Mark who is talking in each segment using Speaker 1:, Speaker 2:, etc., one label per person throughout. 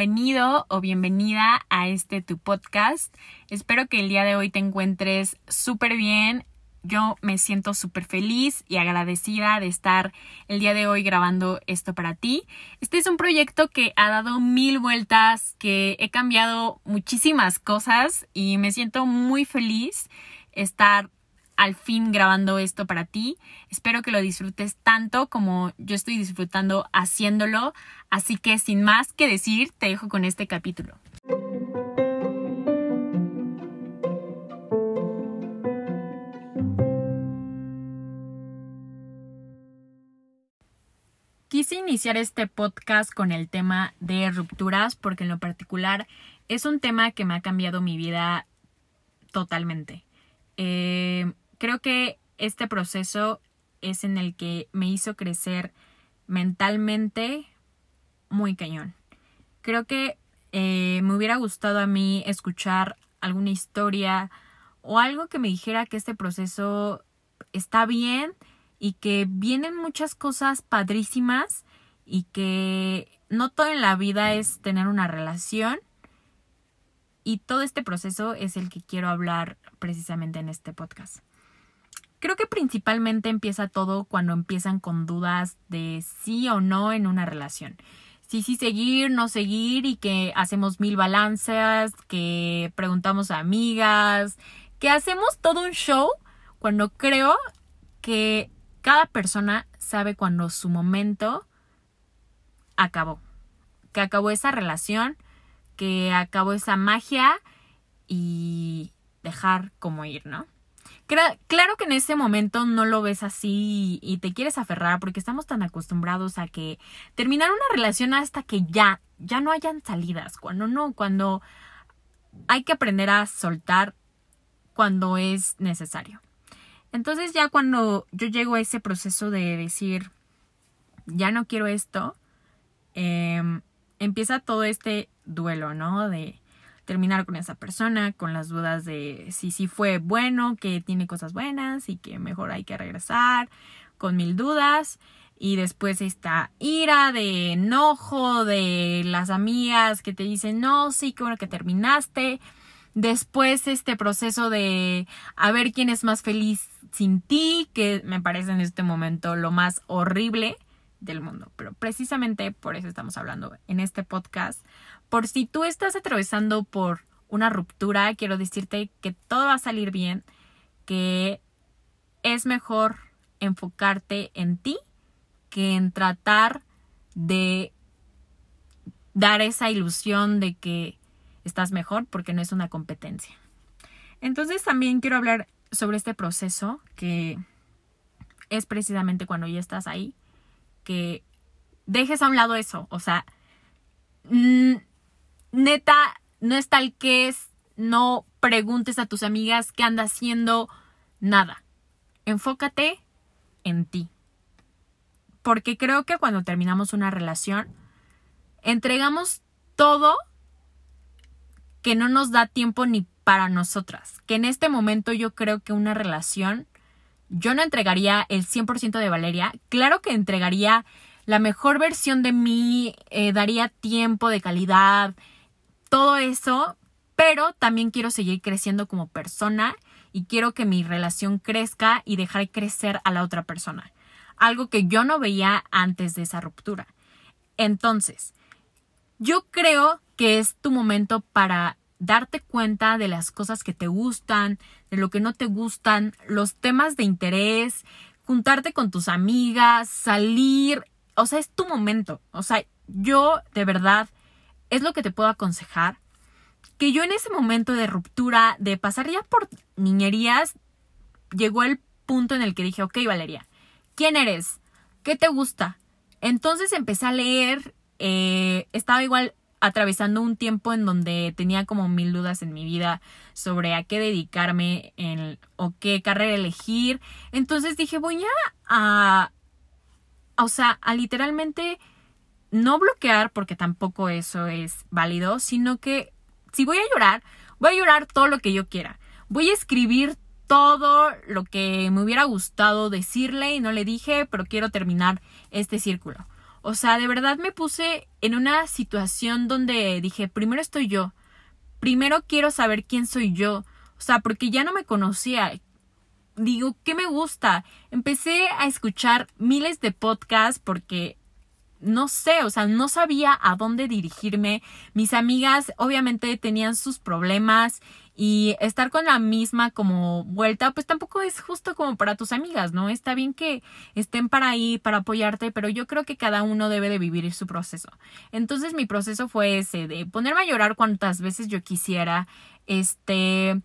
Speaker 1: bienvenido o bienvenida a este tu podcast. Espero que el día de hoy te encuentres súper bien. Yo me siento súper feliz y agradecida de estar el día de hoy grabando esto para ti. Este es un proyecto que ha dado mil vueltas, que he cambiado muchísimas cosas y me siento muy feliz estar al fin grabando esto para ti. Espero que lo disfrutes tanto como yo estoy disfrutando haciéndolo. Así que sin más que decir, te dejo con este capítulo. Quise iniciar este podcast con el tema de rupturas porque en lo particular es un tema que me ha cambiado mi vida totalmente. Eh, creo que este proceso es en el que me hizo crecer mentalmente muy cañón. Creo que eh, me hubiera gustado a mí escuchar alguna historia o algo que me dijera que este proceso está bien y que vienen muchas cosas padrísimas y que no todo en la vida es tener una relación y todo este proceso es el que quiero hablar precisamente en este podcast. Creo que principalmente empieza todo cuando empiezan con dudas de sí o no en una relación. Sí, sí seguir, no seguir y que hacemos mil balances, que preguntamos a amigas, que hacemos todo un show cuando creo que cada persona sabe cuando su momento acabó, que acabó esa relación, que acabó esa magia y dejar como ir, ¿no? Claro que en ese momento no lo ves así y te quieres aferrar porque estamos tan acostumbrados a que terminar una relación hasta que ya, ya no hayan salidas. Cuando no, cuando hay que aprender a soltar cuando es necesario. Entonces ya cuando yo llego a ese proceso de decir, ya no quiero esto, em, empieza todo este duelo, ¿no? De terminar con esa persona, con las dudas de si sí fue bueno, que tiene cosas buenas y que mejor hay que regresar, con mil dudas. Y después esta ira de enojo de las amigas que te dicen, no, sí, qué bueno que terminaste. Después este proceso de a ver quién es más feliz sin ti, que me parece en este momento lo más horrible del mundo. Pero precisamente por eso estamos hablando en este podcast, por si tú estás atravesando por una ruptura, quiero decirte que todo va a salir bien, que es mejor enfocarte en ti que en tratar de dar esa ilusión de que estás mejor porque no es una competencia. Entonces también quiero hablar sobre este proceso que es precisamente cuando ya estás ahí, que dejes a un lado eso, o sea, neta, no es tal que es, no preguntes a tus amigas qué anda haciendo, nada. Enfócate en ti. Porque creo que cuando terminamos una relación, entregamos todo que no nos da tiempo ni para nosotras. Que en este momento yo creo que una relación, yo no entregaría el 100% de Valeria. Claro que entregaría la mejor versión de mí, eh, daría tiempo de calidad, todo eso, pero también quiero seguir creciendo como persona y quiero que mi relación crezca y dejar crecer a la otra persona. Algo que yo no veía antes de esa ruptura. Entonces, yo creo que es tu momento para darte cuenta de las cosas que te gustan, de lo que no te gustan, los temas de interés, juntarte con tus amigas, salir. O sea, es tu momento. O sea, yo de verdad es lo que te puedo aconsejar. Que yo en ese momento de ruptura, de pasar ya por niñerías, llegó el punto en el que dije, ok Valeria, ¿quién eres? ¿Qué te gusta? Entonces empecé a leer, eh, estaba igual atravesando un tiempo en donde tenía como mil dudas en mi vida sobre a qué dedicarme en, o qué carrera elegir. Entonces dije, voy a, a o sea, a literalmente no bloquear porque tampoco eso es válido, sino que si voy a llorar, voy a llorar todo lo que yo quiera. Voy a escribir todo lo que me hubiera gustado decirle y no le dije, pero quiero terminar este círculo. O sea, de verdad me puse en una situación donde dije, primero estoy yo, primero quiero saber quién soy yo, o sea, porque ya no me conocía. Digo, ¿qué me gusta? Empecé a escuchar miles de podcasts porque no sé, o sea, no sabía a dónde dirigirme. Mis amigas obviamente tenían sus problemas y estar con la misma como vuelta, pues tampoco es justo como para tus amigas, ¿no? Está bien que estén para ahí, para apoyarte, pero yo creo que cada uno debe de vivir su proceso. Entonces mi proceso fue ese, de ponerme a llorar cuantas veces yo quisiera, este,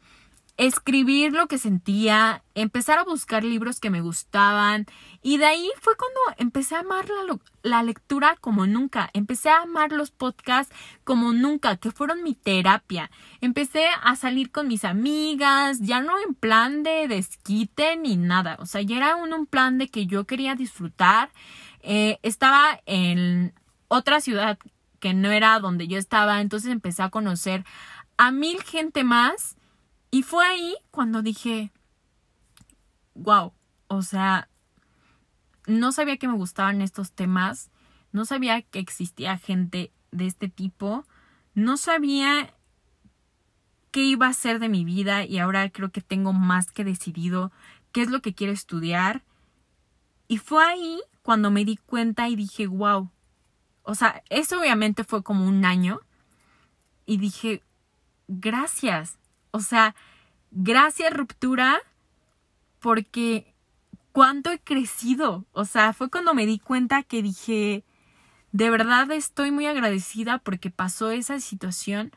Speaker 1: escribir lo que sentía, empezar a buscar libros que me gustaban y de ahí fue cuando empecé a amar la, la, lectura como nunca, empecé a amar los podcasts como nunca, que fueron mi terapia, empecé a salir con mis amigas, ya no en plan de desquite ni nada, o sea, ya era un, un plan de que yo quería disfrutar, eh, estaba en otra ciudad que no era donde yo estaba, entonces empecé a conocer a mil gente más y fue ahí cuando dije, wow, o sea, no sabía que me gustaban estos temas, no sabía que existía gente de este tipo, no sabía qué iba a ser de mi vida y ahora creo que tengo más que decidido qué es lo que quiero estudiar. Y fue ahí cuando me di cuenta y dije, wow. O sea, eso obviamente fue como un año. Y dije, gracias. O sea, gracias ruptura porque cuánto he crecido. O sea, fue cuando me di cuenta que dije, de verdad estoy muy agradecida porque pasó esa situación,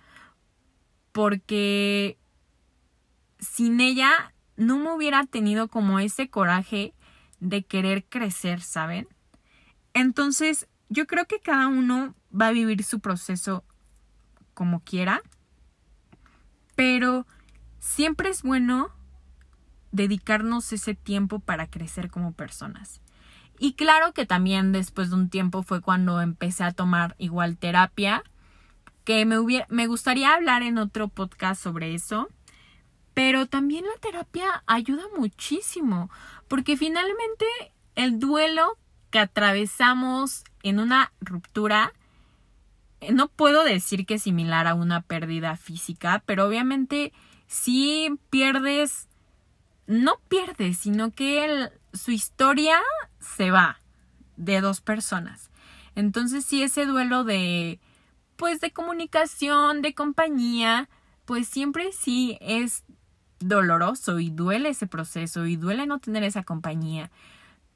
Speaker 1: porque sin ella no me hubiera tenido como ese coraje de querer crecer, ¿saben? Entonces, yo creo que cada uno va a vivir su proceso como quiera pero siempre es bueno dedicarnos ese tiempo para crecer como personas. Y claro que también después de un tiempo fue cuando empecé a tomar igual terapia, que me, me gustaría hablar en otro podcast sobre eso, pero también la terapia ayuda muchísimo, porque finalmente el duelo que atravesamos en una ruptura no puedo decir que es similar a una pérdida física, pero obviamente si pierdes, no pierdes, sino que su historia se va de dos personas. Entonces si ese duelo de, pues de comunicación, de compañía, pues siempre sí es doloroso y duele ese proceso y duele no tener esa compañía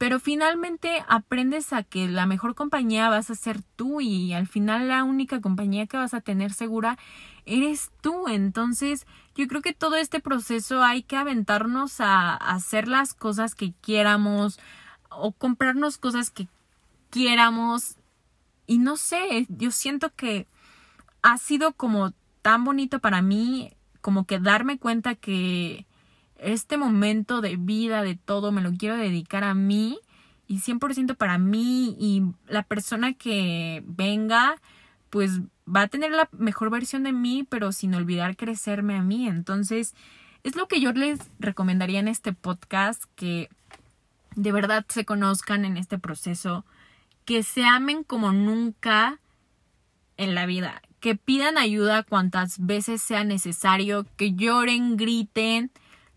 Speaker 1: pero finalmente aprendes a que la mejor compañía vas a ser tú y al final la única compañía que vas a tener segura eres tú. Entonces yo creo que todo este proceso hay que aventarnos a, hacer las cosas que quieramos o comprarnos cosas que quieramos y no sé, yo siento que ha sido como tan bonito para mí como que darme cuenta que este momento de vida, de todo, me lo quiero dedicar a mí y 100% para mí y la persona que venga, pues va a tener la mejor versión de mí, pero sin olvidar crecerme a mí. Entonces, es lo que yo les recomendaría en este podcast, que de verdad se conozcan en este proceso, que se amen como nunca en la vida, que pidan ayuda cuantas veces sea necesario, que lloren, griten,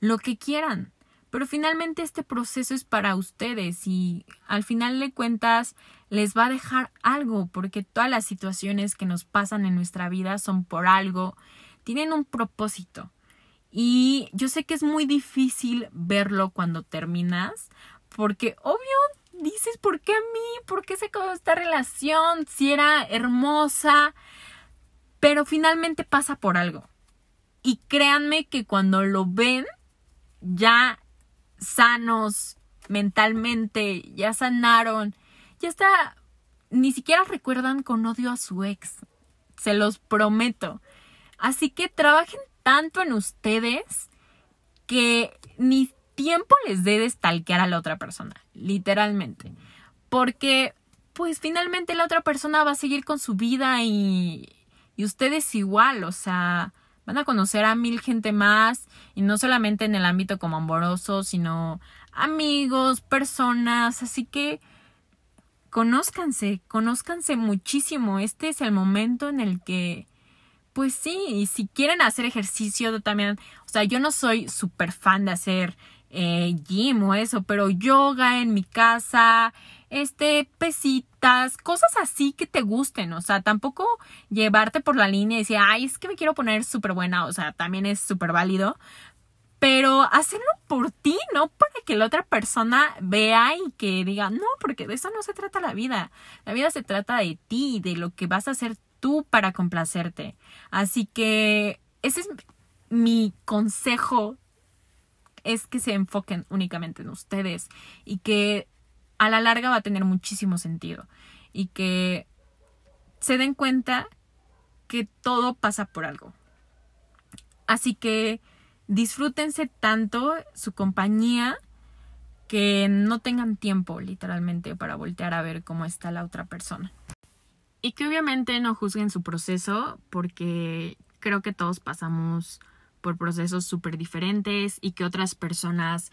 Speaker 1: lo que quieran. Pero finalmente este proceso es para ustedes y al final de cuentas les va a dejar algo porque todas las situaciones que nos pasan en nuestra vida son por algo, tienen un propósito. Y yo sé que es muy difícil verlo cuando terminas porque obvio dices, ¿por qué a mí? ¿Por qué se quedó esta relación? Si era hermosa. Pero finalmente pasa por algo. Y créanme que cuando lo ven, ya sanos mentalmente, ya sanaron, ya está, ni siquiera recuerdan con odio a su ex, se los prometo. Así que trabajen tanto en ustedes que ni tiempo les dé de a la otra persona, literalmente. Porque, pues finalmente la otra persona va a seguir con su vida y, y ustedes igual, o sea, van a conocer a mil gente más y no solamente en el ámbito como amoroso, sino amigos, personas, así que conózcanse, conózcanse muchísimo. Este es el momento en el que, pues sí, y si quieren hacer ejercicio también, o sea, yo no soy súper fan de hacer eh, gym o eso, pero yoga en mi casa, este, pesitas, cosas así que te gusten, o sea, tampoco llevarte por la línea y decir, ay, es que me quiero poner súper buena, o sea, también es súper válido, pero hacerlo por ti, no para que la otra persona vea y que diga, no, porque de eso no se trata la vida, la vida se trata de ti, de lo que vas a hacer tú para complacerte, así que ese es mi consejo es que se enfoquen únicamente en ustedes y que a la larga va a tener muchísimo sentido y que se den cuenta que todo pasa por algo. Así que disfrútense tanto su compañía que no tengan tiempo literalmente para voltear a ver cómo está la otra persona. Y que obviamente no juzguen su proceso porque creo que todos pasamos por procesos súper diferentes y que otras personas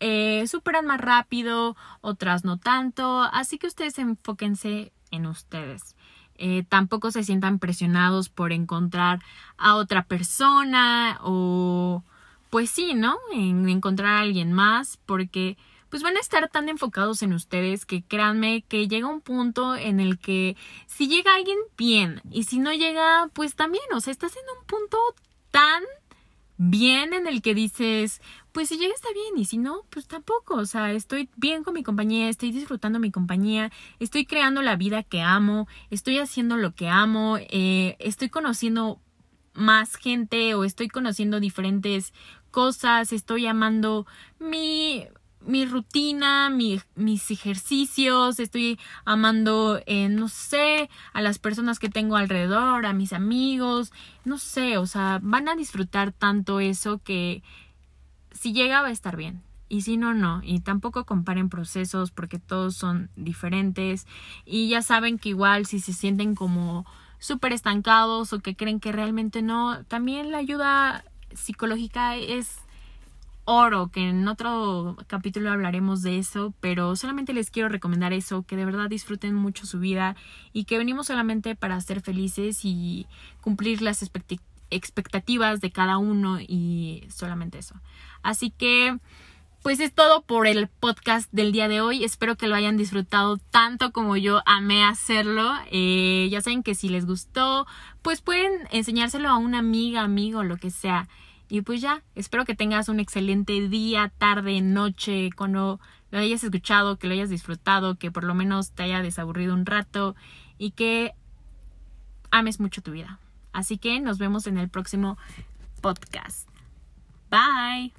Speaker 1: eh, superan más rápido, otras no tanto, así que ustedes enfóquense en ustedes. Eh, tampoco se sientan presionados por encontrar a otra persona o pues sí, ¿no? En encontrar a alguien más porque pues van a estar tan enfocados en ustedes que créanme que llega un punto en el que si llega alguien bien y si no llega pues también, o sea, estás en un punto tan bien en el que dices, pues si llega está bien y si no, pues tampoco, o sea, estoy bien con mi compañía, estoy disfrutando mi compañía, estoy creando la vida que amo, estoy haciendo lo que amo, eh, estoy conociendo más gente o estoy conociendo diferentes cosas, estoy amando mi mi rutina, mis ejercicios, estoy amando, eh, no sé, a las personas que tengo alrededor, a mis amigos, no sé, o sea, van a disfrutar tanto eso que si llega va a estar bien. Y si no, no. Y tampoco comparen procesos porque todos son diferentes. Y ya saben que igual si se sienten como súper estancados o que creen que realmente no, también la ayuda psicológica es oro, que en otro capítulo hablaremos de eso, pero solamente les quiero recomendar eso, que de verdad disfruten mucho su vida y que venimos solamente para ser felices y cumplir las expectativas de cada uno y solamente eso. Así que, pues es todo por el podcast del día de hoy. Espero que lo hayan disfrutado tanto como yo amé hacerlo. Eh, ya saben que si les gustó, pues pueden enseñárselo a una amiga, amigo, lo que sea. Y pues ya, espero que tengas un excelente día, tarde, noche, cuando lo hayas escuchado, que lo hayas disfrutado, que por lo menos te haya desaburrido un rato y que ames mucho tu vida. Así que nos vemos en el próximo podcast. Bye.